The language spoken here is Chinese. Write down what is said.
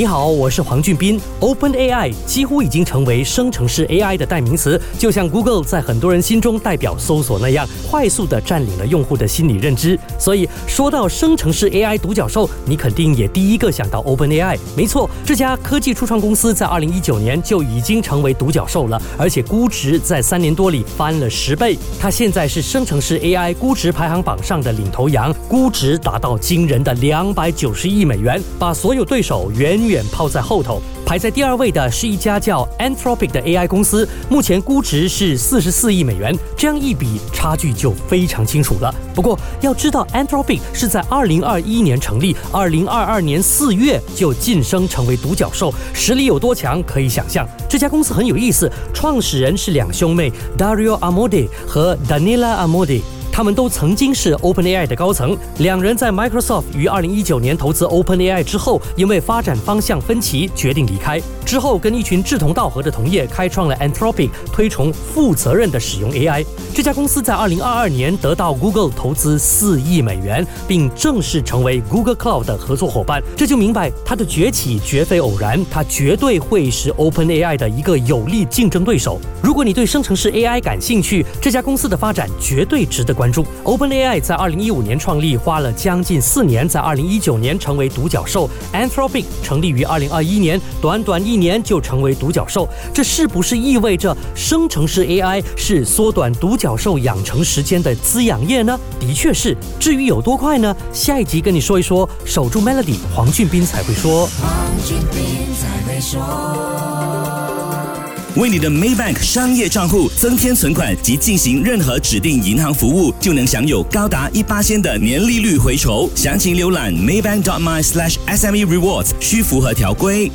你好，我是黄俊斌。Open AI 几乎已经成为生成式 AI 的代名词，就像 Google 在很多人心中代表搜索那样，快速的占领了用户的心理认知。所以说到生成式 AI 独角兽，你肯定也第一个想到 Open AI。没错，这家科技初创公司在2019年就已经成为独角兽了，而且估值在三年多里翻了十倍。它现在是生成式 AI 估值排行榜上的领头羊，估值达到惊人的两百九十亿美元，把所有对手远。远抛在后头，排在第二位的是一家叫 Anthropic 的 AI 公司，目前估值是四十四亿美元。这样一比，差距就非常清楚了。不过要知道，Anthropic 是在二零二一年成立，二零二二年四月就晋升成为独角兽，实力有多强可以想象。这家公司很有意思，创始人是两兄妹 Dario Amodi 和 Daniela Amodi。他们都曾经是 OpenAI 的高层，两人在 Microsoft 于二零一九年投资 OpenAI 之后，因为发展方向分歧，决定离开。之后，跟一群志同道合的同业开创了 Anthropic，推崇负责任的使用 AI。这家公司在二零二二年得到 Google 投资四亿美元，并正式成为 Google Cloud 的合作伙伴。这就明白它的崛起绝非偶然，它绝对会是 OpenAI 的一个有力竞争对手。如果你对生成式 AI 感兴趣，这家公司的发展绝对值得。关注 OpenAI 在二零一五年创立，花了将近四年，在二零一九年成为独角兽。Anthropic 成立于二零二一年，短短一年就成为独角兽，这是不是意味着生成式 AI 是缩短独角兽养成时间的滋养液呢？的确是。至于有多快呢？下一集跟你说一说。守住 Melody，黄俊斌才会说。黄俊斌才会说。为你的 Maybank 商业账户增添存款及进行任何指定银行服务，就能享有高达一八千的年利率回酬。详情浏览 Maybank.my/SME Rewards，需符合条规。